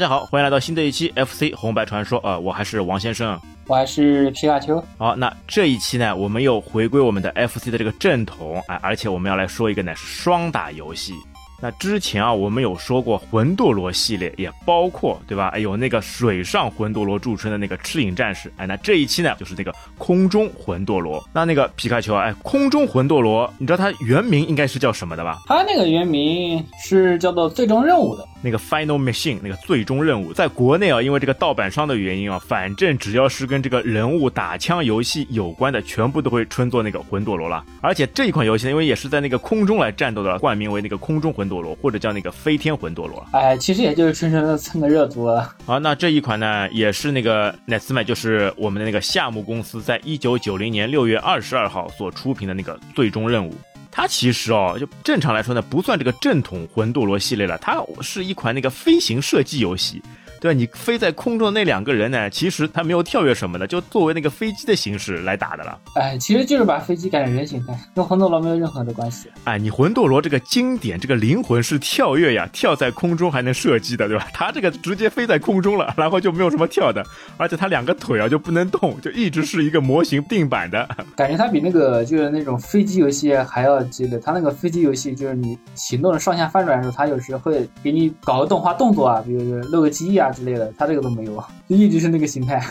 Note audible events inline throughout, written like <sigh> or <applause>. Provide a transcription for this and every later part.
大家好，欢迎来到新的一期 FC 红白传说啊、呃我还是王先生。我还是皮卡丘。好，那这一期呢，我们又回归我们的 FC 的这个正统啊，而且我们要来说一个呢是双打游戏。那之前啊，我们有说过魂斗罗系列，也包括对吧？哎，有那个水上魂斗罗著称的那个赤影战士。哎，那这一期呢，就是那个空中魂斗罗。那那个皮卡丘啊，哎，空中魂斗罗，你知道它原名应该是叫什么的吧？它那个原名是叫做最终任务的。那个 Final Mission 那个最终任务，在国内啊，因为这个盗版商的原因啊，反正只要是跟这个人物打枪游戏有关的，全部都会称作那个魂斗罗了。而且这一款游戏呢，因为也是在那个空中来战斗的，冠名为那个空中魂斗罗，或者叫那个飞天魂斗罗。哎，其实也就是纯纯的蹭个热度了。好，那这一款呢，也是那个 Netsma，就是我们的那个夏目公司在一九九零年六月二十二号所出品的那个最终任务。它其实哦，就正常来说呢，不算这个正统魂斗罗系列了，它是一款那个飞行射击游戏。对吧？你飞在空中的那两个人呢，其实他没有跳跃什么的，就作为那个飞机的形式来打的了。哎，其实就是把飞机改成人形态，跟魂斗罗没有任何的关系。哎，你魂斗罗这个经典，这个灵魂是跳跃呀，跳在空中还能射击的，对吧？他这个直接飞在空中了，然后就没有什么跳的，而且他两个腿啊就不能动，就一直是一个模型定版的。<laughs> 感觉他比那个就是那种飞机游戏还要激烈。他那个飞机游戏就是你行动上下翻转的时候，他有时会给你搞个动画动作啊，比如说露个机啊之类的，他这个都没有，就一直是那个形态。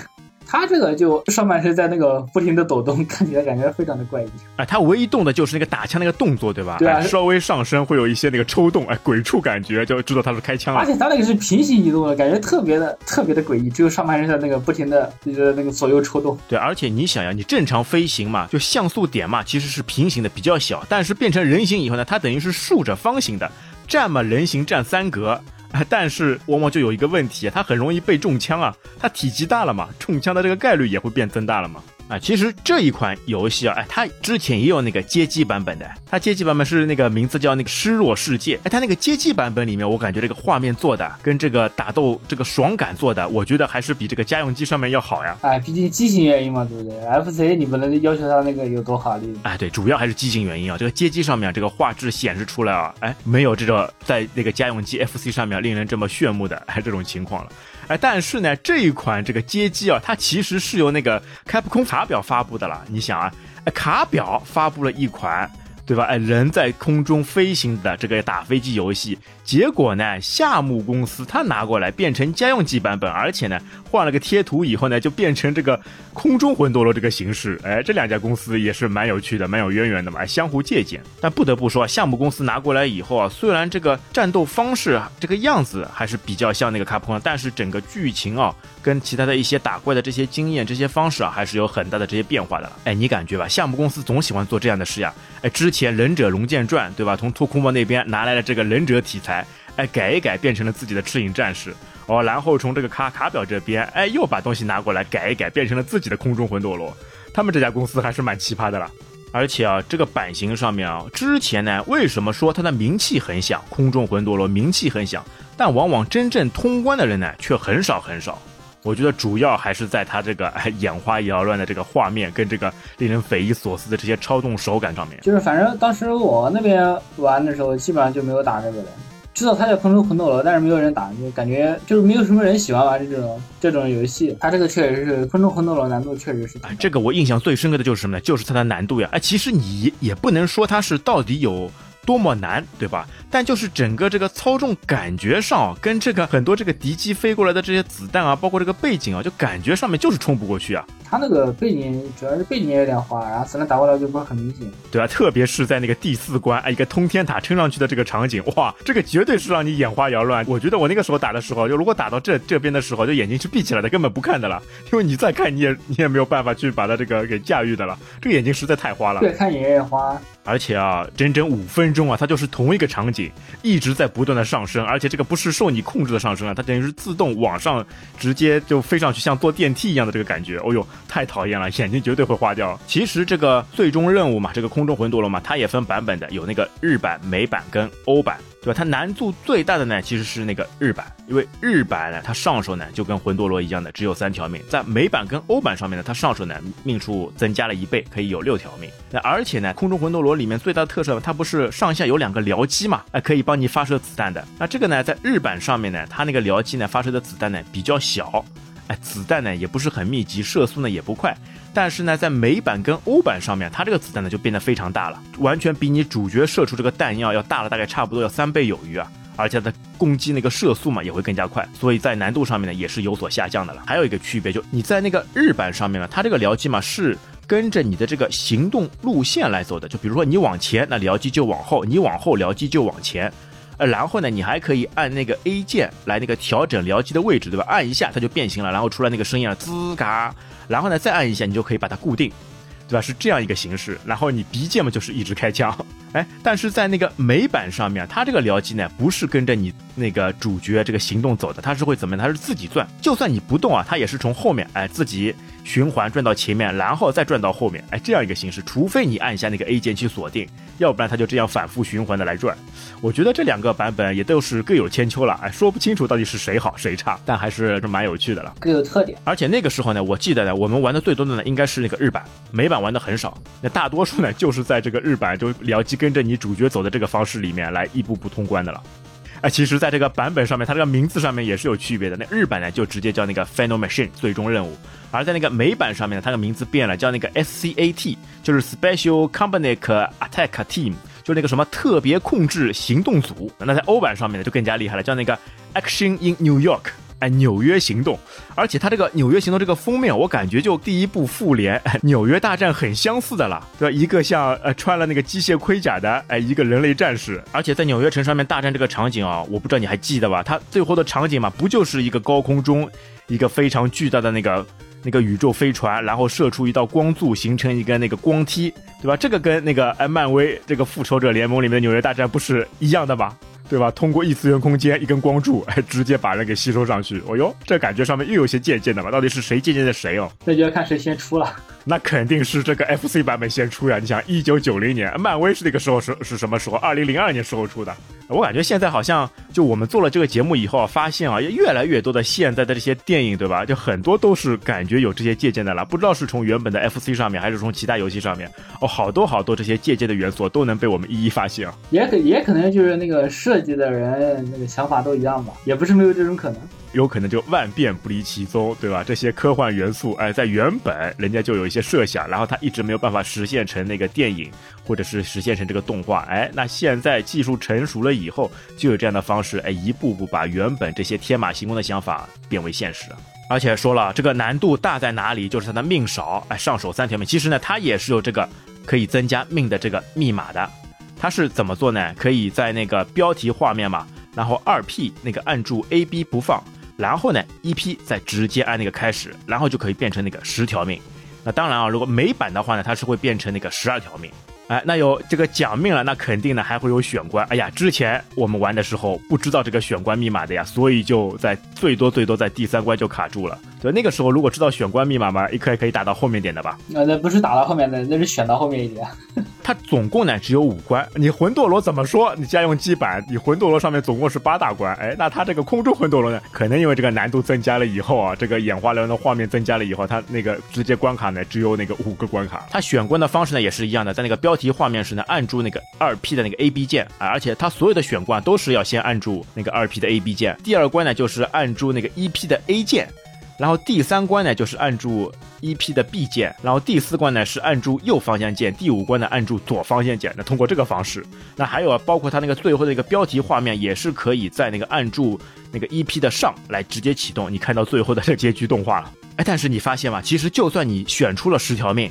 他这个就上半身在那个不停的抖动，看起来感觉非常的怪异。哎，他唯一动的就是那个打枪那个动作，对吧？对啊哎稍微上身会有一些那个抽动，哎，鬼畜感觉，就知道他是开枪了而。且他那个是平行移动的，感觉特别的特别的诡异，只有上半身在那个不停的就是那个左右抽动。对，而且你想呀，你正常飞行嘛，就像素点嘛，其实是平行的，比较小。但是变成人形以后呢，它等于是竖着方形的，站嘛人形站三格。哎，<laughs> 但是往往就有一个问题，它很容易被中枪啊。它体积大了嘛，中枪的这个概率也会变增大了嘛。啊，其实这一款游戏啊，哎，它之前也有那个街机版本的，它街机版本是那个名字叫那个《失落世界》。哎，它那个街机版本里面，我感觉这个画面做的跟这个打斗这个爽感做的，我觉得还是比这个家用机上面要好呀。哎，毕竟机型原因嘛，对不对？FC 你不能要求它那个有多好，你哎，对，主要还是机型原因啊。这个街机上面这个画质显示出来啊，哎，没有这个在那个家用机 FC 上面令人这么炫目的哎这种情况了。哎，但是呢，这一款这个街机啊，它其实是由那个开普空卡表发布的了。你想啊，哎，卡表发布了一款。对吧？哎，人在空中飞行的这个打飞机游戏，结果呢，夏目公司他拿过来变成家用机版本，而且呢，换了个贴图以后呢，就变成这个空中魂斗罗这个形式。哎，这两家公司也是蛮有趣的，蛮有渊源的嘛，相互借鉴。但不得不说，夏目公司拿过来以后啊，虽然这个战斗方式啊这个样子还是比较像那个卡普空，但是整个剧情啊，跟其他的一些打怪的这些经验、这些方式啊，还是有很大的这些变化的。哎，你感觉吧？夏目公司总喜欢做这样的事呀。哎，之前《忍者龙剑传》对吧？从托库莫那边拿来了这个忍者题材，哎，改一改变成了自己的赤影战士。哦，然后从这个卡卡表这边，哎，又把东西拿过来改一改，变成了自己的空中魂斗罗。他们这家公司还是蛮奇葩的啦。而且啊，这个版型上面啊，之前呢，为什么说它的名气很响？空中魂斗罗名气很响，但往往真正通关的人呢，却很少很少。我觉得主要还是在它这个眼花缭乱的这个画面跟这个令人匪夷所思的这些操纵手感上面。就是反正当时我那边玩的时候，基本上就没有打这个的。知道它叫空中魂斗罗，但是没有人打，就感觉就是没有什么人喜欢玩这种这种游戏。它这个确实是空中魂斗罗难度确实是，这个我印象最深刻的就是什么呢？就是它的难度呀！哎，其实你也不能说它是到底有多么难，对吧？但就是整个这个操纵感觉上啊，跟这个很多这个敌机飞过来的这些子弹啊，包括这个背景啊，就感觉上面就是冲不过去啊，它那个背景主要是背景有点花，然后子弹打过来就不是很明显。对啊？特别是在那个第四关，哎，一个通天塔撑上去的这个场景，哇，这个绝对是让你眼花缭乱。我觉得我那个时候打的时候，就如果打到这这边的时候，就眼睛是闭起来的，根本不看的了，因为你再看你也你也没有办法去把它这个给驾驭的了，这个眼睛实在太花了。越看也越花。而且啊，整整五分钟啊，它就是同一个场景，一直在不断的上升，而且这个不是受你控制的上升啊，它等于是自动往上，直接就飞上去，像坐电梯一样的这个感觉。哦呦，太讨厌了，眼睛绝对会花掉。其实这个最终任务嘛，这个空中魂斗罗嘛，它也分版本的，有那个日版、美版跟欧版。对吧？它难度最大的呢，其实是那个日版，因为日版呢，它上手呢就跟魂斗罗一样的，只有三条命。在美版跟欧版上面呢，它上手呢命数增加了一倍，可以有六条命。那而且呢，空中魂斗罗里面最大的特色，它不是上下有两个僚机嘛？哎，可以帮你发射子弹的。那这个呢，在日版上面呢，它那个僚机呢发射的子弹呢比较小，哎，子弹呢也不是很密集，射速呢也不快。但是呢，在美版跟欧版上面，它这个子弹呢就变得非常大了，完全比你主角射出这个弹药要大了，大概差不多要三倍有余啊！而且它攻击那个射速嘛也会更加快，所以在难度上面呢也是有所下降的了。还有一个区别就你在那个日版上面呢，它这个僚机嘛是跟着你的这个行动路线来走的，就比如说你往前，那僚机就往后；你往后，僚机就往前。呃，然后呢，你还可以按那个 A 键来那个调整僚机的位置，对吧？按一下它就变形了，然后出来那个声音啊，滋嘎。然后呢，再按一下，你就可以把它固定，对吧？是这样一个形式。然后你 B 键嘛，就是一直开枪。哎，但是在那个美版上面，它这个僚机呢，不是跟着你那个主角这个行动走的，它是会怎么样？它是自己转。就算你不动啊，它也是从后面哎自己循环转到前面，然后再转到后面。哎，这样一个形式。除非你按一下那个 A 键去锁定，要不然它就这样反复循环的来转。我觉得这两个版本也都是各有千秋了，哎，说不清楚到底是谁好谁差，但还是蛮有趣的了，各有特点。而且那个时候呢，我记得呢，我们玩的最多的呢，应该是那个日版，美版玩的很少。那大多数呢，就是在这个日版就僚机跟着你主角走的这个方式里面来一步步通关的了。哎，其实，在这个版本上面，它这个名字上面也是有区别的。那日版呢，就直接叫那个 Final Machine 最终任务；而在那个美版上面呢，它的名字变了，叫那个 SCAT，就是 Special Company Attack Team。就那个什么特别控制行动组，那在欧版上面呢就更加厉害了，叫那个 Action in New York，哎，纽约行动。而且它这个纽约行动这个封面，我感觉就第一部复联纽约大战很相似的了，对吧？一个像呃穿了那个机械盔甲的哎一个人类战士，而且在纽约城上面大战这个场景啊，我不知道你还记得吧？它最后的场景嘛，不就是一个高空中一个非常巨大的那个。那个宇宙飞船，然后射出一道光柱，形成一个那个光梯，对吧？这个跟那个哎，漫威这个复仇者联盟里面的纽约大战不是一样的吗？对吧？通过异次元空间一根光柱，哎，<laughs> 直接把人给吸收上去。哦哟，这感觉上面又有些借鉴的嘛？到底是谁借鉴的谁哦？那就要看谁先出了。那肯定是这个 FC 版本先出呀！你想，一九九零年，漫威是那个时候是是什么时候？二零零二年时候出的。我感觉现在好像就我们做了这个节目以后啊，发现啊，越来越多的现在的这些电影，对吧？就很多都是感觉有这些借鉴的了。不知道是从原本的 FC 上面，还是从其他游戏上面，哦，好多好多这些借鉴的元素都能被我们一一发现啊。也可也可能就是那个设设计的人那个想法都一样吧，也不是没有这种可能。有可能就万变不离其宗，对吧？这些科幻元素，哎，在原本人家就有一些设想，然后他一直没有办法实现成那个电影，或者是实现成这个动画，哎，那现在技术成熟了以后，就有这样的方式，哎，一步步把原本这些天马行空的想法变为现实。而且说了，这个难度大在哪里？就是它的命少，哎，上手三条命。其实呢，它也是有这个可以增加命的这个密码的。它是怎么做呢？可以在那个标题画面嘛，然后二 P 那个按住 A B 不放。然后呢，EP 再直接按那个开始，然后就可以变成那个十条命。那当然啊，如果美版的话呢，它是会变成那个十二条命。哎，那有这个奖命了，那肯定呢还会有选关。哎呀，之前我们玩的时候不知道这个选关密码的呀，所以就在最多最多在第三关就卡住了。对，那个时候如果知道选关密码嘛，一可以可以打到后面点的吧？那那不是打到后面的，那是选到后面一点。<laughs> 它总共呢只有五关。你魂斗罗怎么说？你家用机版，你魂斗罗上面总共是八大关。哎，那它这个空中魂斗罗呢，可能因为这个难度增加了以后啊，这个眼花缭乱的画面增加了以后，它那个直接关卡呢只有那个五个关卡。它选关的方式呢也是一样的，在那个标。题画面时呢，按住那个二 P 的那个 A B 键啊，而且它所有的选关都是要先按住那个二 P 的 A B 键。第二关呢，就是按住那个一 P 的 A 键，然后第三关呢，就是按住 E P 的 B 键，然后第四关呢是按住右方向键，第五关呢按住左方向键。那通过这个方式，那还有啊，包括它那个最后的一个标题画面，也是可以在那个按住那个 E P 的上来直接启动，你看到最后的这结局动画了。哎，但是你发现吗？其实就算你选出了十条命。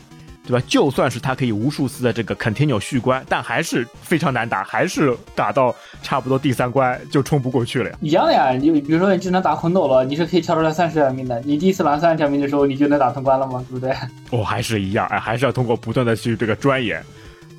对吧？就算是他可以无数次的这个 continue 续关，但还是非常难打，还是打到差不多第三关就冲不过去了呀。一样的呀，你比如说你只能打魂斗罗，你是可以跳出来三十条命的。你第一次拿三十条命的时候，你就能打通关了吗？对不对？<laughs> 哦，还是一样，哎，还是要通过不断的去这个钻研。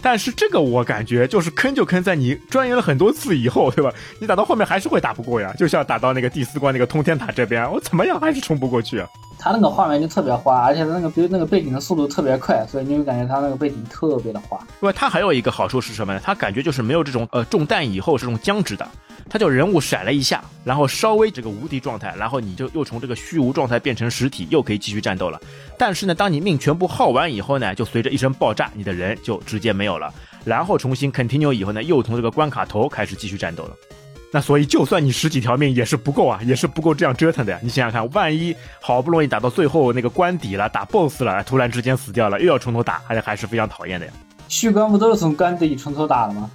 但是这个我感觉就是坑就坑在你钻研了很多次以后，对吧？你打到后面还是会打不过呀。就像打到那个第四关那个通天塔这边，我怎么样还是冲不过去啊。它那个画面就特别花，而且它那个比如那个背景的速度特别快，所以你就感觉它那个背景特别的花。因为它还有一个好处是什么呢？它感觉就是没有这种呃中弹以后这种僵直的，它就人物闪了一下，然后稍微这个无敌状态，然后你就又从这个虚无状态变成实体，又可以继续战斗了。但是呢，当你命全部耗完以后呢，就随着一声爆炸，你的人就直接没有了，然后重新 continue 以后呢，又从这个关卡头开始继续战斗了。那所以，就算你十几条命也是不够啊，也是不够这样折腾的呀。你想想看，万一好不容易打到最后那个关底了，打 BOSS 了，突然之间死掉了，又要从头打，还是还是非常讨厌的呀。续关不都是从关底从头打的吗？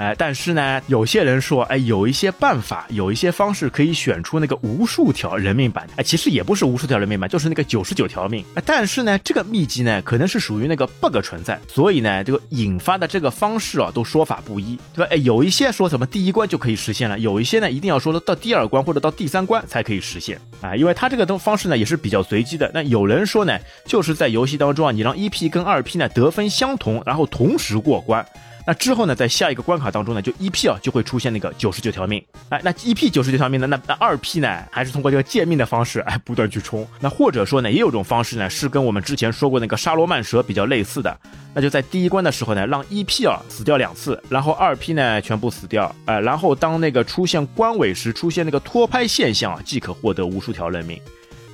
哎，但是呢，有些人说，哎，有一些办法，有一些方式可以选出那个无数条人命版。哎，其实也不是无数条人命版，就是那个九十九条命。哎，但是呢，这个秘籍呢，可能是属于那个 bug 存在，所以呢，这个引发的这个方式啊，都说法不一，对吧？哎，有一些说什么第一关就可以实现了，有一些呢，一定要说到第二关或者到第三关才可以实现啊，因为它这个东方式呢，也是比较随机的。那有人说呢，就是在游戏当中啊，你让一 P 跟二 P 呢得分相同，然后同时过关。那之后呢，在下一个关卡当中呢，就一 P 啊就会出现那个九十九条命，哎，那一 P 九十九条命呢，那那二 P 呢，还是通过这个借命的方式，哎，不断去冲。那或者说呢，也有种方式呢，是跟我们之前说过那个沙罗曼蛇比较类似的，那就在第一关的时候呢，让一 P 啊死掉两次，然后二 P 呢全部死掉，哎，然后当那个出现关尾时出现那个拖拍现象啊，即可获得无数条人命，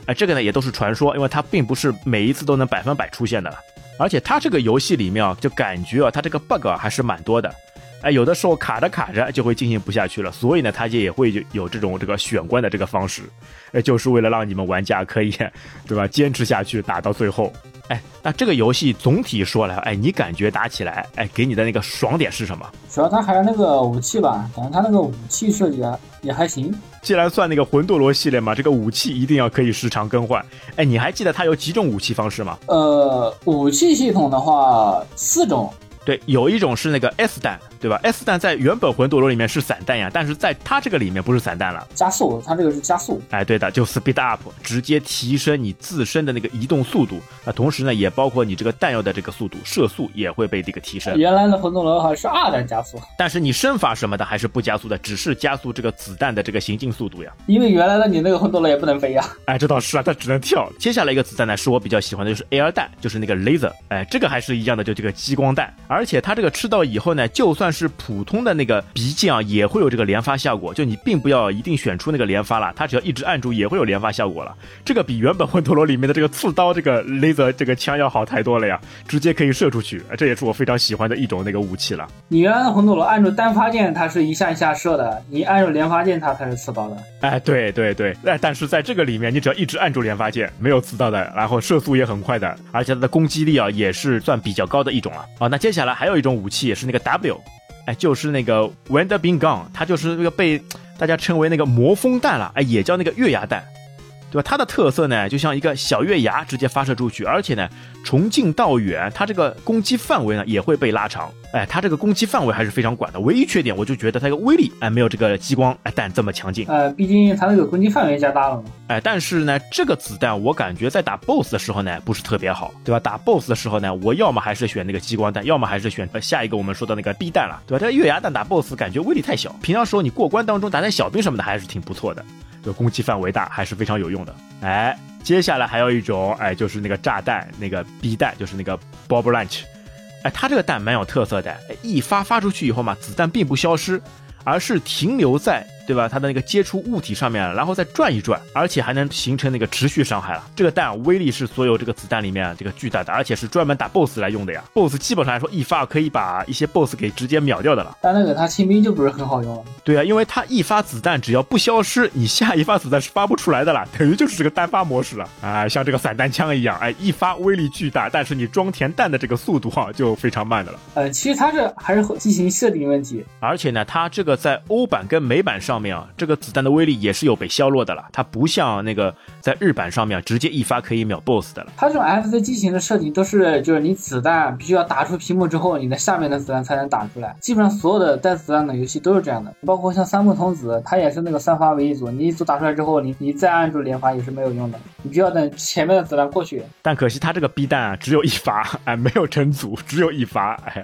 哎，这个呢也都是传说，因为它并不是每一次都能百分百出现的，而且它这个游戏里面啊，就感觉啊，它这个 bug 还是蛮多的。哎，有的时候卡着卡着就会进行不下去了，所以呢，它就也会有这种这个选关的这个方式，哎，就是为了让你们玩家可以，<laughs> 对吧，坚持下去打到最后。哎，那这个游戏总体说来，哎，你感觉打起来，哎，给你的那个爽点是什么？主要它还是那个武器吧，感觉它那个武器设计啊也还行。既然算那个魂斗罗系列嘛，这个武器一定要可以时常更换。哎，你还记得它有几种武器方式吗？呃，武器系统的话，四种。对，有一种是那个 S 弹，对吧？S 弹在原本魂斗罗里面是散弹呀，但是在它这个里面不是散弹了，加速，它这个是加速。哎，对的，就 speed up，直接提升你自身的那个移动速度。那同时呢，也包括你这个弹药的这个速度，射速也会被这个提升。原来的魂斗罗好像是二弹加速，但是你身法什么的还是不加速的，只是加速这个子弹的这个行进速度呀。因为原来的你那个魂斗罗也不能飞呀。哎，这倒是啊，它只能跳。接下来一个子弹呢，是我比较喜欢的，就是 air 弹，就是那个 laser。哎，这个还是一样的，就这个激光弹，而且它这个吃到。以后呢，就算是普通的那个鼻剑啊，也会有这个连发效果。就你并不要一定选出那个连发了，它只要一直按住，也会有连发效果了。这个比原本魂斗罗里面的这个刺刀这个 laser 这个枪要好太多了呀，直接可以射出去。这也是我非常喜欢的一种那个武器了。你原来的魂斗罗按住单发键，它是一下一下射的；你按住连发键，它才是刺刀的。哎，对对对，哎，但是在这个里面，你只要一直按住连发键，没有刺刀的，然后射速也很快的，而且它的攻击力啊也是算比较高的一种了。啊，那接下来还有一种武器也是那个 W。哎，就是那个 Wonder Bean Gun，它就是那个被大家称为那个魔风弹了，哎，也叫那个月牙弹。对吧？它的特色呢，就像一个小月牙直接发射出去，而且呢，从近到远，它这个攻击范围呢也会被拉长。哎，它这个攻击范围还是非常广的。唯一缺点，我就觉得它个威力哎没有这个激光哎弹这么强劲。呃，毕竟它那个攻击范围加大了嘛。哎，但是呢，这个子弹我感觉在打 BOSS 的时候呢不是特别好，对吧？打 BOSS 的时候呢，我要么还是选那个激光弹，要么还是选下一个我们说的那个 B 弹了，对吧？这个月牙弹打 BOSS 感觉威力太小，平常时候你过关当中打点小兵什么的还是挺不错的。就攻击范围大，还是非常有用的。哎，接下来还有一种，哎，就是那个炸弹，那个 B 弹，就是那个 Bob Lunch。哎，它这个弹蛮有特色的，哎，一发发出去以后嘛，子弹并不消失，而是停留在。对吧？它的那个接触物体上面，然后再转一转，而且还能形成那个持续伤害了。这个弹威力是所有这个子弹里面这个巨大的，而且是专门打 BOSS 来用的呀。BOSS 基本上来说一发可以把一些 BOSS 给直接秒掉的了。但那个它清兵就不是很好用了。对啊，因为它一发子弹只要不消失，你下一发子弹是发不出来的了，等于就是这个单发模式了啊，像这个散弹枪一样，哎，一发威力巨大，但是你装填弹的这个速度哈就非常慢的了。呃，其实它这还是进行设定问题，而且呢，它这个在欧版跟美版上面啊，这个子。弹的威力也是有被削弱的了，它不像那个在日版上面直接一发可以秒 BOSS 的了。它这种 FC 机型的设计都是，就是你子弹必须要打出屏幕之后，你的下面的子弹才能打出来。基本上所有的带子弹的游戏都是这样的，包括像三木童子，它也是那个三发为一组，你一组打出来之后，你你再按住连发也是没有用的，你必须要等前面的子弹过去。但可惜它这个 B 弹啊，只有一发，哎，没有成组，只有一发，哎。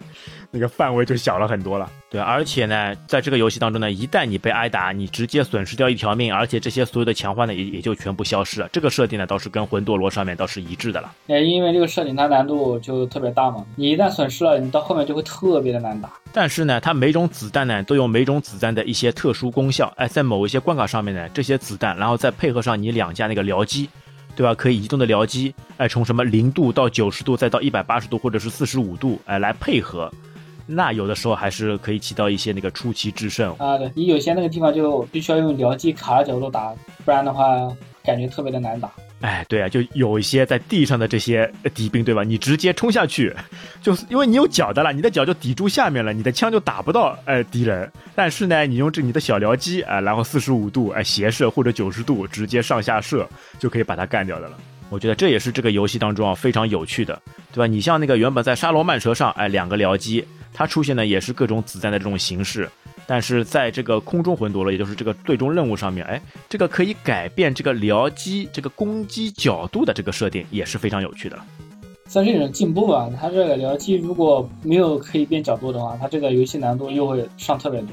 那个范围就小了很多了。对，而且呢，在这个游戏当中呢，一旦你被挨打，你直接损失掉一条命，而且这些所有的强化呢，也也就全部消失了。这个设定呢，倒是跟魂斗罗上面倒是一致的了。哎，因为这个设定它难度就特别大嘛，你一旦损失了，你到后面就会特别的难打。但是呢，它每种子弹呢都有每种子弹的一些特殊功效。哎，在某一些关卡上面呢，这些子弹，然后再配合上你两架那个僚机。对吧？可以移动的僚机，哎，从什么零度到九十度，再到一百八十度或者是四十五度，哎，来配合，那有的时候还是可以起到一些那个出奇制胜啊。对你有些那个地方就必须要用僚机卡着角度打，不然的话感觉特别的难打。哎，对啊，就有一些在地上的这些敌兵，对吧？你直接冲下去，就是因为你有脚的了，你的脚就抵住下面了，你的枪就打不到哎敌人。但是呢，你用这你的小僚机啊，然后四十五度哎斜射或者九十度直接上下射，就可以把它干掉的了。我觉得这也是这个游戏当中啊非常有趣的，对吧？你像那个原本在沙罗曼蛇上哎两个僚机，它出现的也是各种子弹的这种形式。但是在这个空中魂夺了，也就是这个最终任务上面，哎，这个可以改变这个僚机这个攻击角度的这个设定也是非常有趣的，算是一种进步吧。它这个僚机如果没有可以变角度的话，它这个游戏难度又会上特别多。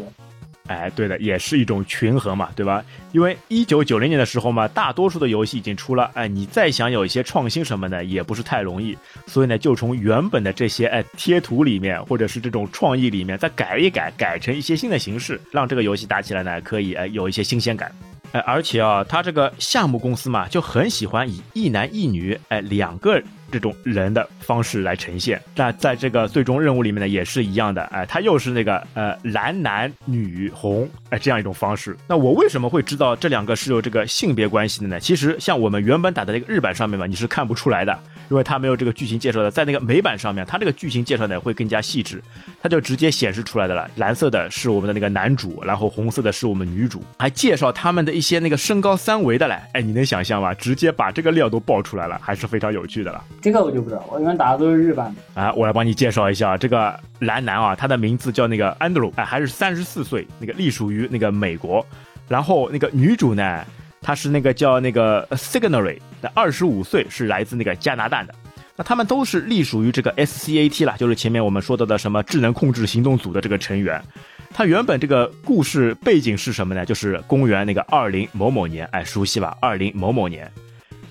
哎，对的，也是一种权衡嘛，对吧？因为一九九零年的时候嘛，大多数的游戏已经出了，哎，你再想有一些创新什么的，也不是太容易。所以呢，就从原本的这些哎贴图里面，或者是这种创意里面再改一改，改成一些新的形式，让这个游戏打起来呢，可以哎有一些新鲜感。哎，而且啊，他这个项目公司嘛，就很喜欢以一男一女哎两个。这种人的方式来呈现，那在这个最终任务里面呢，也是一样的，哎，他又是那个呃蓝男女红哎这样一种方式。那我为什么会知道这两个是有这个性别关系的呢？其实像我们原本打的那个日版上面嘛，你是看不出来的，因为它没有这个剧情介绍的。在那个美版上面，它这个剧情介绍呢会更加细致，它就直接显示出来的了。蓝色的是我们的那个男主，然后红色的是我们女主，还介绍他们的一些那个身高三围的嘞。哎，你能想象吗？直接把这个料都爆出来了，还是非常有趣的了。这个我就不知道，我一般打的都是日版的啊。我来帮你介绍一下这个蓝男啊，他的名字叫那个安德鲁，哎，还是三十四岁，那个隶属于那个美国。然后那个女主呢，他是那个叫那个 Signary，那二十五岁，是来自那个加拿大的。那他们都是隶属于这个 SCAT 啦，就是前面我们说到的什么智能控制行动组的这个成员。他原本这个故事背景是什么呢？就是公元那个二零某某年，哎，熟悉吧？二零某某年。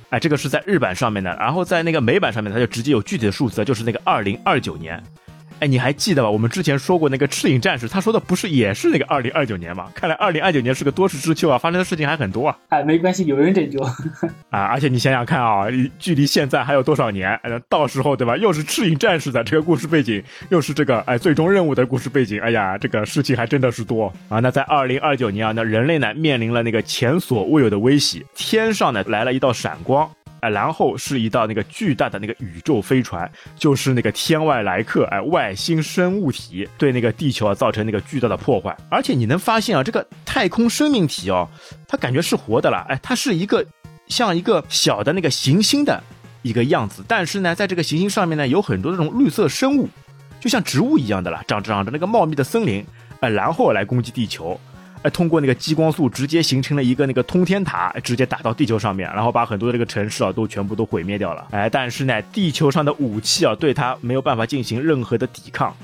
哎，这个是在日版上面的，然后在那个美版上面，它就直接有具体的数字，就是那个二零二九年。哎，你还记得吧？我们之前说过那个赤影战士，他说的不是也是那个二零二九年吗？看来二零二九年是个多事之秋啊，发生的事情还很多啊。哎，没关系，有人拯救 <laughs> 啊！而且你想想看啊，距离现在还有多少年？<laughs> 到时候对吧？又是赤影战士的这个故事背景，又是这个哎最终任务的故事背景。哎呀，这个事情还真的是多啊！那在二零二九年啊，那人类呢面临了那个前所未有的威胁，天上呢来了一道闪光。哎，然后是一道那个巨大的那个宇宙飞船，就是那个天外来客，哎，外星生物体对那个地球啊造成那个巨大的破坏。而且你能发现啊，这个太空生命体哦，它感觉是活的了，哎，它是一个像一个小的那个行星的一个样子，但是呢，在这个行星上面呢，有很多这种绿色生物，就像植物一样的了，长长着那个茂密的森林，哎，然后来攻击地球。哎，通过那个激光束直接形成了一个那个通天塔，直接打到地球上面，然后把很多的这个城市啊都全部都毁灭掉了。哎，但是呢，地球上的武器啊对它没有办法进行任何的抵抗。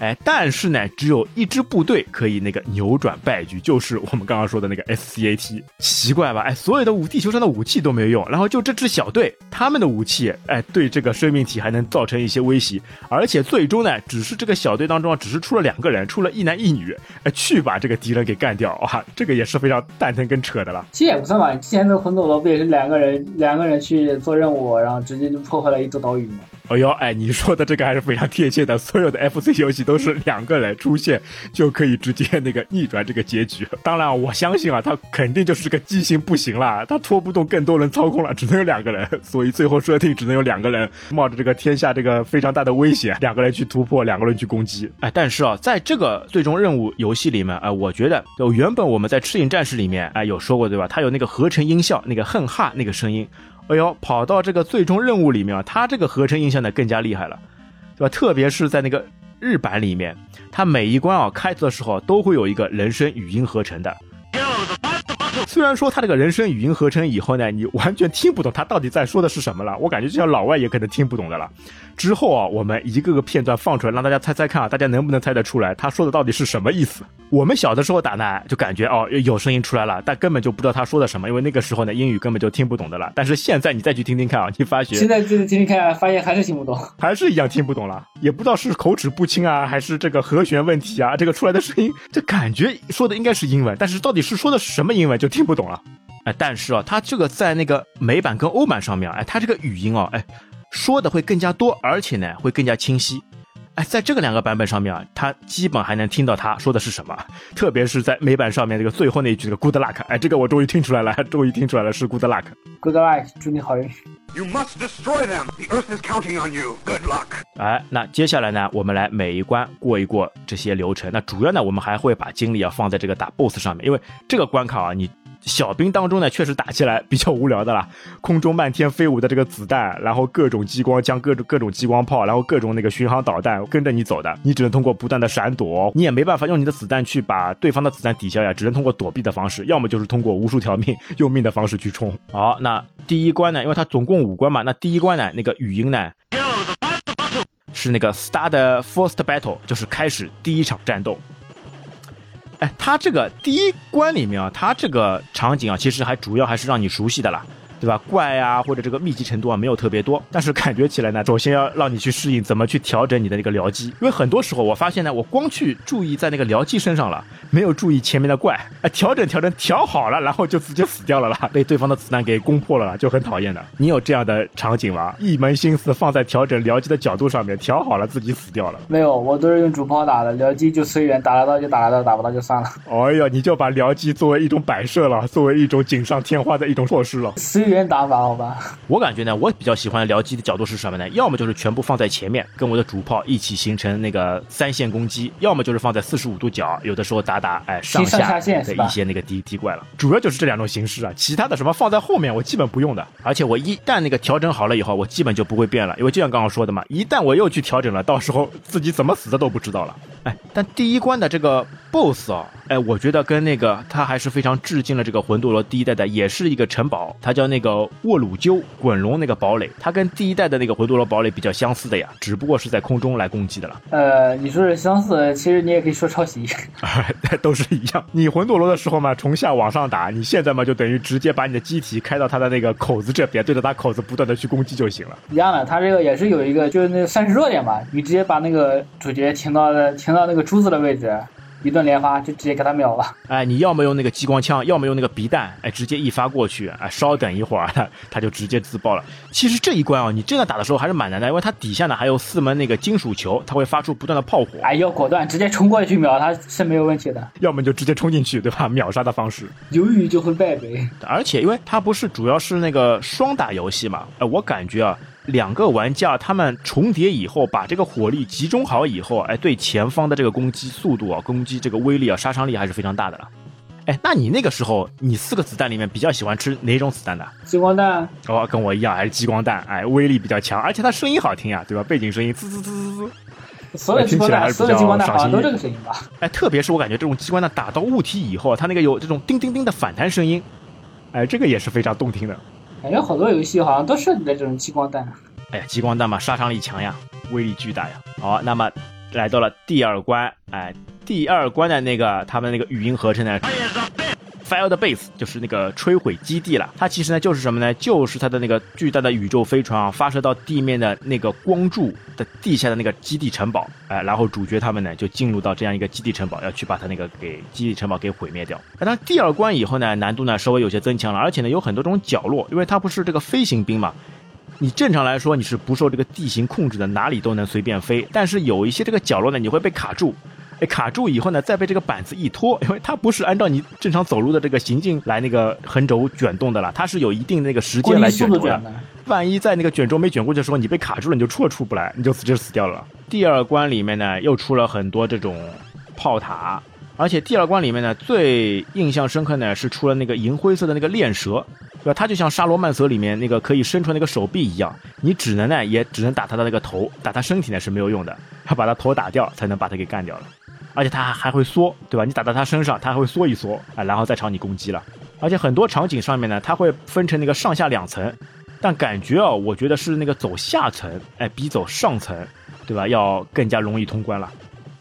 哎，但是呢，只有一支部队可以那个扭转败局，就是我们刚刚说的那个 SCAT。奇怪吧？哎，所有的武地球上的武器都没有用，然后就这支小队，他们的武器，哎，对这个生命体还能造成一些威胁，而且最终呢，只是这个小队当中啊，只是出了两个人，出了一男一女，哎，去把这个敌人给干掉哇，这个也是非常蛋疼跟扯的了。其实也不算吧，之前的魂斗罗不也是两个人，两个人去做任务，然后直接就破坏了一座岛屿吗？哎呦，哎，你说的这个还是非常贴切的。所有的 FC 游戏都是两个人出现就可以直接那个逆转这个结局。当然，我相信啊，他肯定就是个机型不行了，他拖不动更多人操控了，只能有两个人，所以最后设定只能有两个人冒着这个天下这个非常大的危险，两个人去突破，两个人去攻击。哎，但是啊，在这个最终任务游戏里面，哎，我觉得就原本我们在赤影战士里面，哎，有说过对吧？它有那个合成音效，那个哼哈那个声音。哎呦，跑到这个最终任务里面啊，它这个合成印象呢更加厉害了，对吧？特别是在那个日版里面，它每一关啊开头的时候都会有一个人声语音合成的。虽 <laughs> 虽然说他这个人声语音合成以后呢，你完全听不懂他到底在说的是什么了，我感觉就像老外也可能听不懂的了。之后啊，我们一个个片段放出来，让大家猜猜看啊，大家能不能猜得出来他说的到底是什么意思？我们小的时候打呢，就感觉哦有声音出来了，但根本就不知道他说的什么，因为那个时候呢英语根本就听不懂的了。但是现在你再去听听看啊，你发现现在就是听听看，发现还是听不懂，还是一样听不懂了，也不知道是口齿不清啊，还是这个和弦问题啊，这个出来的声音，这感觉说的应该是英文，但是到底是说的是什么英文就听不懂了。哎，但是啊，它这个在那个美版跟欧版上面，哎，它这个语音哦，哎。说的会更加多，而且呢会更加清晰。哎，在这个两个版本上面啊，他基本还能听到他说的是什么。特别是在美版上面这个最后那一句这个 Good luck，哎，这个我终于听出来了，<laughs> 终于听出来了是 Good luck。Good luck，祝你好运。You must destroy them. The Earth is counting on you. Good luck. 哎，那接下来呢，我们来每一关过一过这些流程。那主要呢，我们还会把精力啊放在这个打 BOSS 上面，因为这个关卡啊，你。小兵当中呢，确实打起来比较无聊的啦。<laughs> 空中漫天飞舞的这个子弹，然后各种激光将、各种各种激光炮，然后各种那个巡航导弹跟着你走的，你只能通过不断的闪躲，你也没办法用你的子弹去把对方的子弹抵消呀，只能通过躲避的方式，要么就是通过无数条命用命的方式去冲。<laughs> 好，那第一关呢，因为它总共五关嘛，那第一关呢，那个语音呢，是那个 Start First Battle，就是开始第一场战斗。哎，它这个第一关里面啊，它这个场景啊，其实还主要还是让你熟悉的啦。对吧？怪啊，或者这个密集程度啊，没有特别多，但是感觉起来呢，首先要让你去适应怎么去调整你的那个僚机，因为很多时候我发现呢，我光去注意在那个僚机身上了，没有注意前面的怪，哎，调整调整调好了，然后就直接死掉了啦，被对方的子弹给攻破了啦，就很讨厌的。你有这样的场景吗？一门心思放在调整僚机的角度上面，调好了自己死掉了。没有，我都是用主炮打的，僚机就随缘，打得到就打得到，打不到就算了。哎呀，你就把僚机作为一种摆设了，作为一种锦上添花的一种措施了。随缘打法，好吧。我感觉呢，我比较喜欢僚机的角度是什么呢？要么就是全部放在前面，跟我的主炮一起形成那个三线攻击；要么就是放在四十五度角，有的时候打打哎上下的一些那个敌敌怪了。主要就是这两种形式啊，其他的什么放在后面我基本不用的。而且我一旦那个调整好了以后，我基本就不会变了，因为就像刚刚说的嘛，一旦我又去调整了，到时候自己怎么死的都不知道了。哎，但第一关的这个 BOSS 啊，哎，我觉得跟那个他还是非常致敬了这个魂斗罗第一代的，也是一个城堡，它叫那个沃鲁鸠滚龙那个堡垒，它跟第一代的那个魂斗罗堡垒比较相似的呀，只不过是在空中来攻击的了。呃，你说是相似，其实你也可以说抄袭，都是一样。你魂斗罗的时候嘛，从下往上打，你现在嘛就等于直接把你的机体开到它的那个口子这边，对着它口子不断的去攻击就行了。一样的，它这个也是有一个就是那个算是弱点吧，你直接把那个主角停到了停到那个珠子的位置。一顿连发就直接给他秒了。哎，你要么用那个激光枪，要么用那个鼻弹，哎，直接一发过去，哎，稍等一会儿，他他就直接自爆了。其实这一关啊，你真的打的时候还是蛮难的，因为它底下呢还有四门那个金属球，它会发出不断的炮火。哎，要果断，直接冲过去秒他是没有问题的。要么就直接冲进去，对吧？秒杀的方式。犹豫就会败北。而且因为它不是主要是那个双打游戏嘛，哎，我感觉啊。两个玩家他们重叠以后，把这个火力集中好以后，哎，对前方的这个攻击速度啊，攻击这个威力啊，杀伤力还是非常大的了。哎，那你那个时候，你四个子弹里面比较喜欢吃哪种子弹的？激光弹。哦，跟我一样，还是激光弹。哎，威力比较强，而且它声音好听呀，对吧？背景声音滋滋滋滋滋。所有激光弹，所有激光弹好像都这个声音吧？哎，特别是我感觉这种激光弹打到物体以后，它那个有这种叮叮叮的反弹声音，哎，这个也是非常动听的。感觉好多游戏好像都设计的这种激光弹。哎呀，激光弹嘛，杀伤力强呀，威力巨大呀。好，那么来到了第二关，哎，第二关的那个他们那个语音合成呢，Fire the Base 就是那个摧毁基地了。它其实呢就是什么呢？就是它的那个巨大的宇宙飞船啊，发射到地面的那个光柱的地下的那个基地城堡，哎，然后主角他们呢就进入到这样一个基地城堡，要去把它那个给基地城堡给毁灭掉。那第二关以后呢，难度呢稍微有些增强了，而且呢有很多种角落，因为它不是这个飞行兵嘛。你正常来说你是不受这个地形控制的，哪里都能随便飞。但是有一些这个角落呢，你会被卡住。哎，卡住以后呢，再被这个板子一拖，<laughs> 因为它不是按照你正常走路的这个行进来那个横轴卷动的了，它是有一定那个时间来卷动的。万一在那个卷轴没卷过去的时候，你被卡住了，你就出也出不来，你就死，就死掉了。第二关里面呢，又出了很多这种炮塔，而且第二关里面呢，最印象深刻呢是出了那个银灰色的那个链蛇。对吧？它就像沙罗曼蛇里面那个可以伸出那个手臂一样，你只能呢，也只能打它的那个头，打它身体呢是没有用的，要把它头打掉才能把它给干掉了。而且它还还会缩，对吧？你打到它身上，它还会缩一缩啊，然后再朝你攻击了。而且很多场景上面呢，它会分成那个上下两层，但感觉啊，我觉得是那个走下层，哎，比走上层，对吧？要更加容易通关了。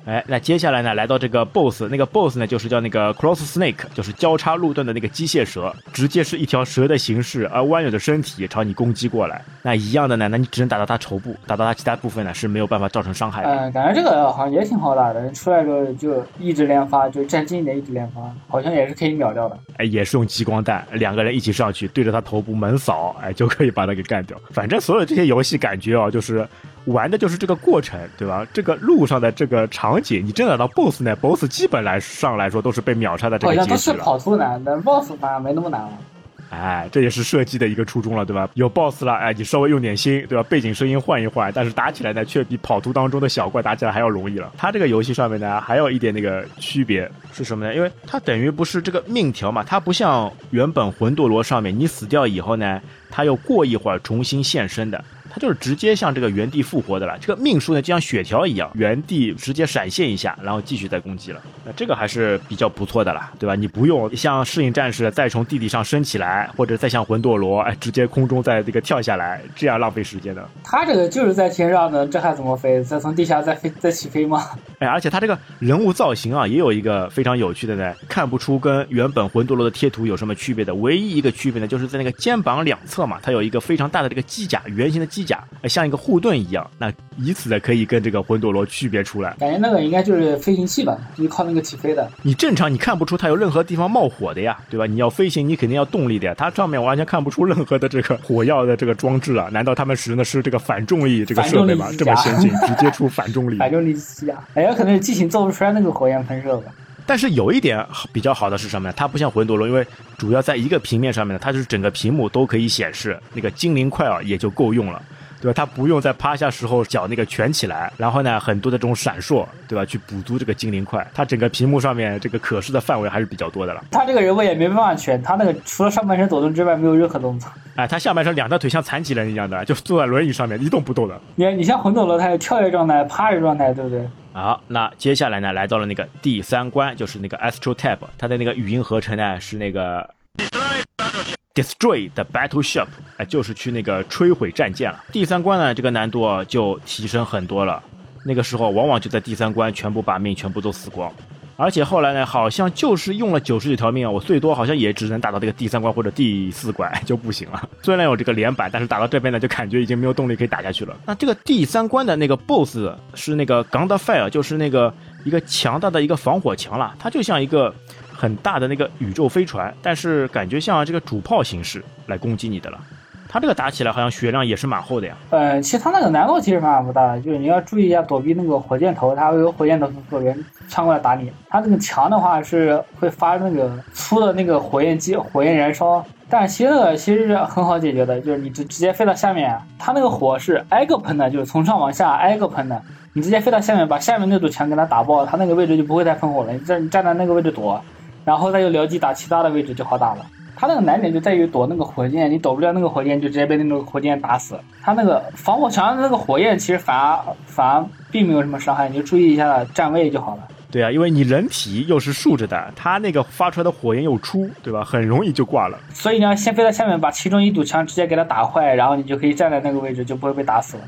哎，那接下来呢，来到这个 boss，那个 boss 呢，就是叫那个 cross snake，就是交叉路段的那个机械蛇，直接是一条蛇的形式，而弯扭的身体朝你攻击过来。那一样的呢，那你只能打到它头部，打到它其他部分呢是没有办法造成伤害的。嗯，感觉这个好像也挺好打的，出来之后就一直连发，就站近一点一直连发，好像也是可以秒掉的。哎，也是用激光弹，两个人一起上去对着它头部猛扫，哎，就可以把它给干掉。反正所有这些游戏感觉啊，就是。玩的就是这个过程，对吧？这个路上的这个场景，你真的到 BOSS 呢？BOSS 基本来上来说都是被秒杀的这个结局好像都是跑图难，但 BOSS 反而没那么难了。哎，这也是设计的一个初衷了，对吧？有 BOSS 了，哎，你稍微用点心，对吧？背景声音换一换，但是打起来呢，却比跑图当中的小怪打起来还要容易了。它这个游戏上面呢，还有一点那个区别是什么呢？因为它等于不是这个命条嘛，它不像原本魂斗罗上面，你死掉以后呢，它又过一会儿重新现身的。它就是直接像这个原地复活的了，这个命数呢就像血条一样，原地直接闪现一下，然后继续再攻击了。那这个还是比较不错的啦，对吧？你不用像适应战士再从地底上升起来，或者再像魂斗罗哎直接空中再这个跳下来，这样浪费时间的。他这个就是在天上的，这还怎么飞？再从地下再飞再起飞吗？哎，而且他这个人物造型啊，也有一个非常有趣的呢，看不出跟原本魂斗罗的贴图有什么区别的。唯一一个区别呢，就是在那个肩膀两侧嘛，它有一个非常大的这个机甲，圆形的。机甲像一个护盾一样，那以此呢可以跟这个魂斗罗区别出来。感觉那个应该就是飞行器吧，就是靠那个起飞的。你正常你看不出它有任何地方冒火的呀，对吧？你要飞行，你肯定要动力的呀。它上面完全看不出任何的这个火药的这个装置啊。难道他们使用的是这个反重力这个设备吗？这么先进，直接出反重力。<laughs> 反重力机甲，哎，有可能机型做不出来那个火焰喷射吧。但是有一点比较好的是什么呢？它不像魂斗罗，因为主要在一个平面上面呢，它是整个屏幕都可以显示那个精灵块啊，也就够用了。对吧？他不用在趴下时候脚那个蜷起来，然后呢，很多的这种闪烁，对吧？去补足这个精灵块。他整个屏幕上面这个可视的范围还是比较多的了。他这个人物也没办法蜷，他那个除了上半身抖动之外，没有任何动作。哎，他下半身两条腿像残疾人一样的，就坐在轮椅上面一动不动的。你你像魂斗罗，他有跳跃状态、趴着状态，对不对？好，那接下来呢，来到了那个第三关，就是那个 Astro Tab，它的那个语音合成呢是那个。Destroy Destroy the battleship，哎，就是去那个摧毁战舰了。第三关呢，这个难度就提升很多了。那个时候往往就在第三关全部把命全部都死光，而且后来呢，好像就是用了九十九条命啊，我最多好像也只能打到这个第三关或者第四关 <laughs> 就不行了。虽然有这个连板，但是打到这边呢，就感觉已经没有动力可以打下去了。那这个第三关的那个 BOSS 是那个 g u n d a Fire，就是那个一个强大的一个防火墙了，它就像一个。很大的那个宇宙飞船，但是感觉像这个主炮形式来攻击你的了。它这个打起来好像血量也是蛮厚的呀。呃，其实它那个难度其实反而不大的，就是你要注意一下躲避那个火箭头，它会有火箭头从左边穿过来打你。它这个墙的话是会发那个粗的那个火焰机，火焰燃烧。但其实那个其实是很好解决的，就是你直直接飞到下面，它那个火是挨个喷的，就是从上往下挨个喷的。你直接飞到下面，把下面那堵墙给它打爆，它那个位置就不会再喷火了。你站站在那个位置躲。然后再用僚机打其他的位置就好打了。它那个难点就在于躲那个火箭，你躲不了那个火箭，就直接被那个火箭打死。它那个防火墙的那个火焰其实反而反而并没有什么伤害，你就注意一下站位就好了。对啊，因为你人体又是竖着的，它那个发出来的火焰又粗，对吧？很容易就挂了。所以你要先飞到下面，把其中一堵墙直接给它打坏，然后你就可以站在那个位置，就不会被打死了。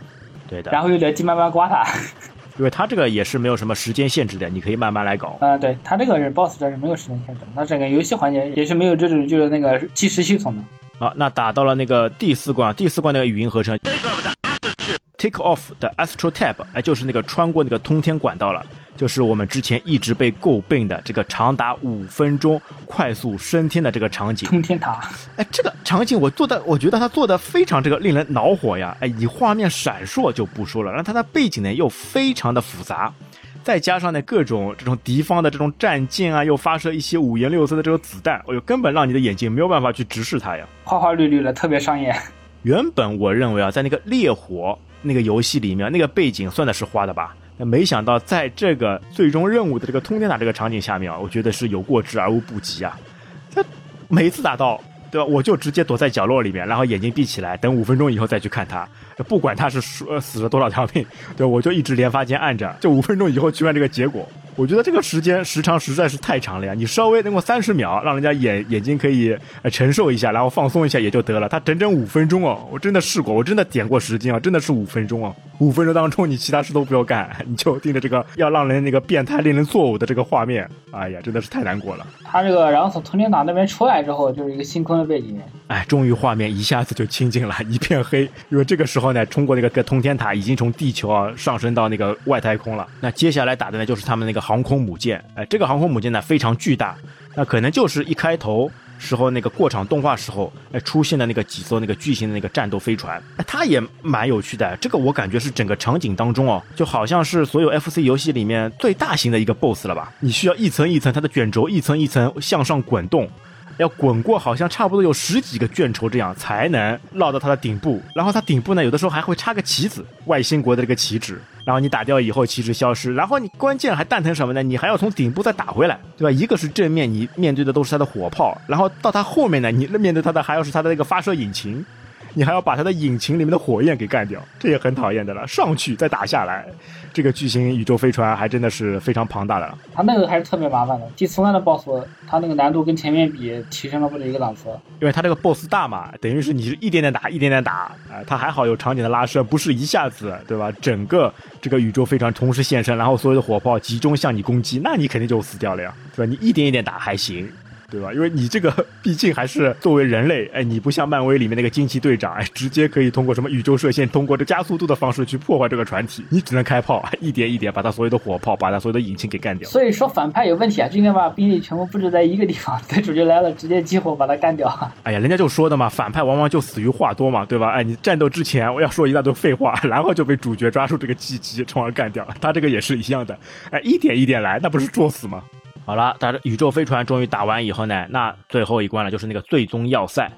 对的。然后用僚机慢慢刮它。因为它这个也是没有什么时间限制的，你可以慢慢来搞。啊，对，它这个是 BOSS 战是没有时间限制，它整个游戏环节也是没有这种就是那个计时系统的。好，那打到了那个第四关，第四关那个语音合成。Take off the Astral Tab，哎，就是那个穿过那个通天管道了，就是我们之前一直被诟病的这个长达五分钟快速升天的这个场景。通天塔，哎，这个场景我做的，我觉得他做的非常这个令人恼火呀！哎，以画面闪烁就不说了，然后它的背景呢又非常的复杂，再加上呢各种这种敌方的这种战舰啊，又发射一些五颜六色的这种子弹，哎呦，根本让你的眼睛没有办法去直视它呀，花花绿绿的，特别伤眼。原本我认为啊，在那个烈火。那个游戏里面那个背景算的是花的吧？没想到在这个最终任务的这个通天塔这个场景下面啊，我觉得是有过之而无不及啊！他每一次打到，对吧？我就直接躲在角落里面，然后眼睛闭起来，等五分钟以后再去看他，不管他是死死了多少条命，对，我就一直连发间按着，就五分钟以后去看这个结果。我觉得这个时间时长实在是太长了呀！你稍微能够三十秒，让人家眼眼睛可以呃承受一下，然后放松一下也就得了。他整整五分钟哦，我真的试过，我真的点过时间啊，真的是五分钟啊！五分钟当中你其他事都不要干，<laughs> 你就盯着这个要让人那个变态、令人作呕的这个画面，哎呀，真的是太难过了。他这个然后从通天塔那边出来之后，就是一个星空的背景，哎，终于画面一下子就清静了，一片黑。因为这个时候呢，冲过那个个通天塔已经从地球啊上升到那个外太空了。那接下来打的呢就是他们那个航空母舰，哎，这个航空母舰呢非常巨大，那可能就是一开头时候那个过场动画时候，哎出现的那个几艘那个巨型的那个战斗飞船，哎，它也蛮有趣的。这个我感觉是整个场景当中哦，就好像是所有 FC 游戏里面最大型的一个 BOSS 了吧？你需要一层一层它的卷轴一层一层向上滚动。要滚过，好像差不多有十几个卷轴这样才能落到它的顶部。然后它顶部呢，有的时候还会插个旗子，外星国的这个旗帜。然后你打掉以后，旗帜消失。然后你关键还蛋疼什么呢？你还要从顶部再打回来，对吧？一个是正面，你面对的都是它的火炮。然后到它后面呢，你面对它的还要是它的那个发射引擎。你还要把它的引擎里面的火焰给干掉，这也很讨厌的了。上去再打下来，这个巨型宇宙飞船还真的是非常庞大的。它那个还是特别麻烦的。第四关的 BOSS，它那个难度跟前面比提升了不止一个档次。因为它这个 BOSS 大嘛，等于是你是一点点打，一点点打，啊，它还好有场景的拉伸，不是一下子，对吧？整个这个宇宙飞船同时现身，然后所有的火炮集中向你攻击，那你肯定就死掉了呀，对吧？你一点一点打还行。对吧？因为你这个毕竟还是作为人类，哎，你不像漫威里面那个惊奇队长，哎，直接可以通过什么宇宙射线，通过这加速度的方式去破坏这个船体，你只能开炮，<laughs> 一点一点把它所有的火炮，把它所有的引擎给干掉。所以说反派有问题啊，就应该把兵力全部布置在一个地方，等主角来了直接激活把它干掉。哎呀，人家就说的嘛，反派往往就死于话多嘛，对吧？哎，你战斗之前我要说一大堆废话，然后就被主角抓住这个契机，从而干掉了。他这个也是一样的，哎，一点一点来，那不是作死吗？好了，打着宇宙飞船终于打完以后呢，那最后一关了，就是那个最终要塞，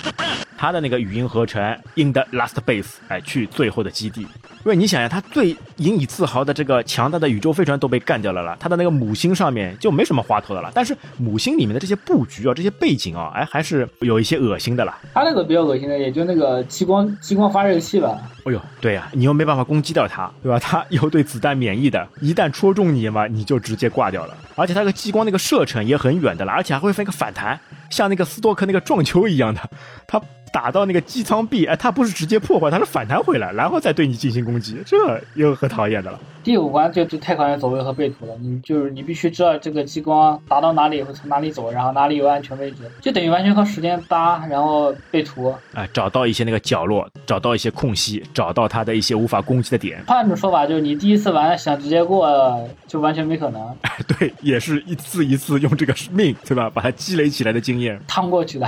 <laughs> 他的那个语音合成 in the last base，哎，去最后的基地。因为你想想，他最引以自豪的这个强大的宇宙飞船都被干掉了了，他的那个母星上面就没什么花头的了。但是母星里面的这些布局啊，这些背景啊，哎，还是有一些恶心的了。他那个比较恶心的，也就那个激光激光发射器吧。哎呦，对呀，你又没办法攻击掉它，对吧？它又对子弹免疫的，一旦戳中你嘛，你就直接挂掉了。而且它那个激光那个射程也很远的了，而且还会分个反弹，像那个斯多克那个撞球一样的，它。打到那个机舱壁，哎，它不是直接破坏，它是反弹回来，然后再对你进行攻击，这又很讨厌的了。第五关就就太考验走位和背图了，你就是你必须知道这个激光打到哪里会从哪里走，然后哪里有安全位置，就等于完全靠时间搭，然后背图，哎，找到一些那个角落，找到一些空隙，找到它的一些无法攻击的点。换一种说法，就是你第一次玩想直接过，就完全没可能。哎，<laughs> 对，也是一次一次用这个命，对吧？把它积累起来的经验，趟过去的。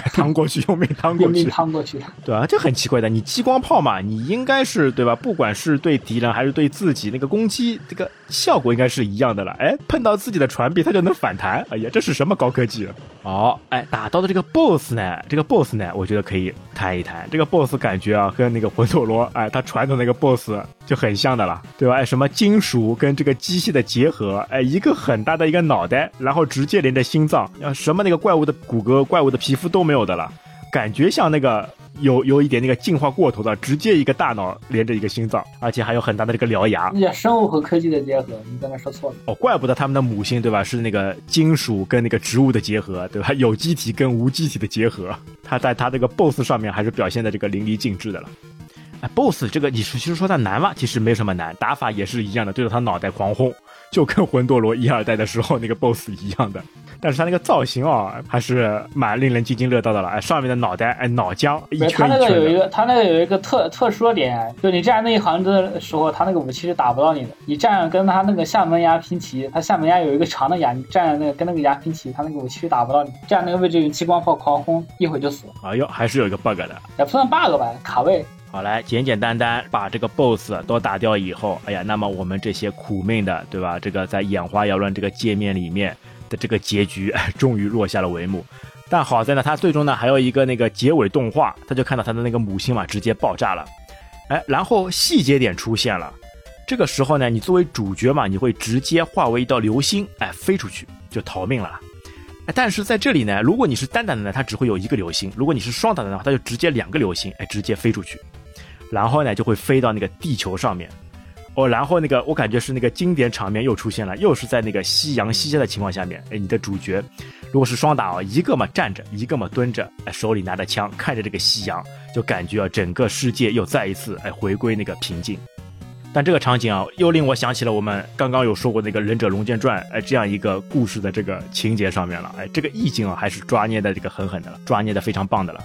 <laughs> 趟过去，用命趟过去，趟过去，对啊，这很奇怪的。你激光炮嘛，你应该是对吧？不管是对敌人还是对自己，那个攻击这个效果应该是一样的了。哎，碰到自己的船壁，它就能反弹。哎呀，这是什么高科技？哦，哎，打到的这个 BOSS 呢？这个 BOSS 呢？我觉得可以谈一谈。这个 BOSS 感觉啊，跟那个魂斗罗，哎，它传统那个 BOSS 就很像的了，对吧？哎，什么金属跟这个机械的结合？哎，一个很大的一个脑袋，然后直接连着心脏，要什么那个怪物的骨骼、怪物的皮肤都没有的了，感觉像那个有有一点那个进化过头的，直接一个大脑连着一个心脏，而且还有很大的这个獠牙。那叫生物和科技的结合，你刚才说错了。哦，怪不得他们的母星对吧？是那个金属跟那个植物的结合，对吧？有机体跟无机体的结合，他在他这个 BOSS 上面还是表现的这个淋漓尽致的了。哎，BOSS 这个你是其实说它难吗？其实没什么难，打法也是一样的，对着他脑袋狂轰，就跟魂斗罗一二代的时候那个 BOSS 一样的。但是他那个造型啊，还是蛮令人津津乐道的了。哎，上面的脑袋，哎，脑浆一圈一圈的。他那个有一个，他那个有一个特特殊的点，就你站那一行的时候，他那个武器是打不到你的。你站跟他那个下门牙平齐，他下门牙有一个长的牙，你站那个跟那个牙平齐，他那个武器是打不到你。站那个位置用激光炮狂轰，一会就死。哎呦，还是有一个 bug 的，也不算 bug 吧，卡位。好来，简简单单把这个 boss 都打掉以后，哎呀，那么我们这些苦命的，对吧？这个在眼花缭乱这个界面里面的这个结局，<laughs> 终于落下了帷幕。但好在呢，它最终呢还有一个那个结尾动画，他就看到他的那个母星嘛，直接爆炸了。哎，然后细节点出现了，这个时候呢，你作为主角嘛，你会直接化为一道流星，哎，飞出去就逃命了。但是在这里呢，如果你是单打的呢，它只会有一个流星；如果你是双打的话，它就直接两个流星，哎，直接飞出去。然后呢，就会飞到那个地球上面，哦，然后那个我感觉是那个经典场面又出现了，又是在那个夕阳西下的情况下面，哎，你的主角如果是双打哦，一个嘛站着，一个嘛蹲着，哎，手里拿着枪，看着这个夕阳，就感觉啊，整个世界又再一次哎回归那个平静。但这个场景啊，又令我想起了我们刚刚有说过那个《忍者龙剑传》哎这样一个故事的这个情节上面了，哎，这个意境啊还是抓捏的这个狠狠的了，抓捏的非常棒的了。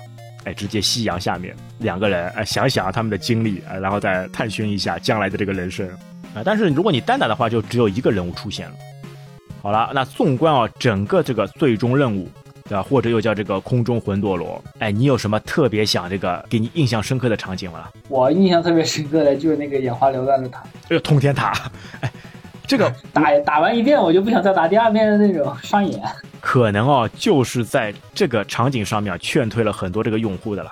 哎，直接夕阳下面两个人，哎，想想他们的经历，哎，然后再探寻一下将来的这个人生，啊，但是如果你单打的话，就只有一个人物出现了。好了，那纵观啊整个这个最终任务，对吧？或者又叫这个空中魂斗罗，哎，你有什么特别想这个给你印象深刻的场景吗？我印象特别深刻的就是那个眼花缭乱的塔，这个通天塔，哎。<laughs> 这个 <laughs> 打 <laughs> 打完一遍，我就不想再打第二遍的那种上瘾。<laughs> 可能哦，就是在这个场景上面劝退了很多这个用户的了。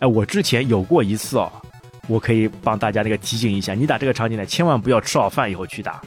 哎，我之前有过一次哦，我可以帮大家那个提醒一下，你打这个场景呢，千万不要吃好饭以后去打。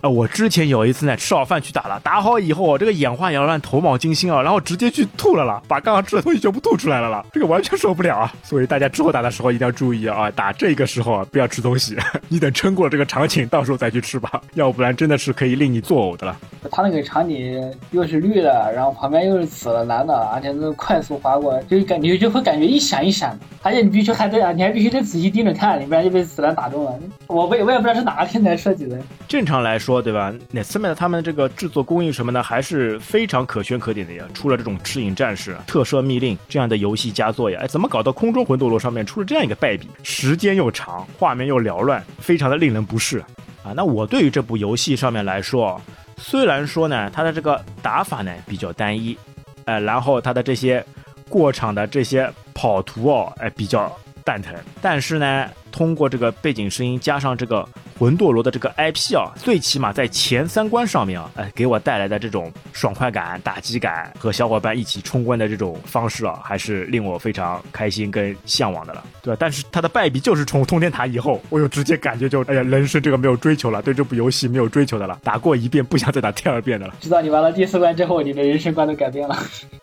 啊，我之前有一次呢，吃好饭去打了，打好以后，我这个眼花缭乱、头冒金星啊，然后直接去吐了啦，把刚刚吃的东西全部吐出来了啦，这个完全受不了啊！所以大家之后打的时候一定要注意啊，打这个时候啊不要吃东西，你等撑过了这个场景，到时候再去吃吧，<laughs> 要不然真的是可以令你作呕的了。他那个场景又是绿的，然后旁边又是紫的、蓝的，而且那快速划过，就感觉就会感觉一闪一闪的，而且你必须还得，你还必须得仔细盯着看，你不然就被子弹打中了。我我也我也不知道是哪个天才设计的。正常来说。说对吧？那次面他们这个制作工艺什么的还是非常可圈可点的呀。出了这种赤影战士、特摄密令这样的游戏佳作呀，哎，怎么搞到空中魂斗罗上面出了这样一个败笔？时间又长，画面又缭乱，非常的令人不适啊。那我对于这部游戏上面来说，虽然说呢，它的这个打法呢比较单一，哎，然后它的这些过场的这些跑图哦，哎，比较蛋疼，但是呢，通过这个背景声音加上这个。魂斗罗的这个 IP 啊，最起码在前三关上面啊，哎，给我带来的这种爽快感、打击感和小伙伴一起冲关的这种方式啊，还是令我非常开心跟向往的了，对吧？但是它的败笔就是从通天塔以后，我又直接感觉就哎呀，人生这个没有追求了，对这部游戏没有追求的了，打过一遍不想再打第二遍的了。知道你玩了第四关之后，你的人生观都改变了。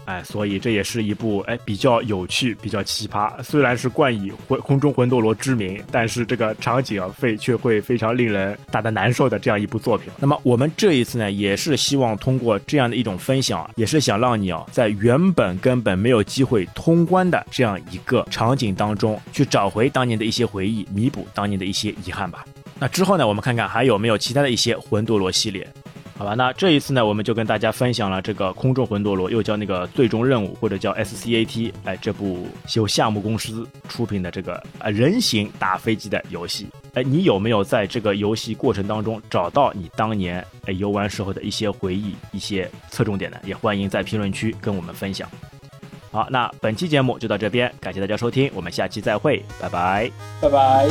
哎，所以这也是一部哎比较有趣、比较奇葩，虽然是冠以魂空中魂斗罗之名，但是这个场景啊，会却会非常。令人打得难受的这样一部作品。那么我们这一次呢，也是希望通过这样的一种分享，也是想让你啊，在原本根本没有机会通关的这样一个场景当中，去找回当年的一些回忆，弥补当年的一些遗憾吧。那之后呢，我们看看还有没有其他的一些魂斗罗系列。好吧，那这一次呢，我们就跟大家分享了这个空中魂斗罗，又叫那个最终任务，或者叫 SCAT，哎，这部由夏目公司出品的这个呃人形打飞机的游戏，哎，你有没有在这个游戏过程当中找到你当年哎游玩时候的一些回忆、一些侧重点呢？也欢迎在评论区跟我们分享。好，那本期节目就到这边，感谢大家收听，我们下期再会，拜拜，拜拜。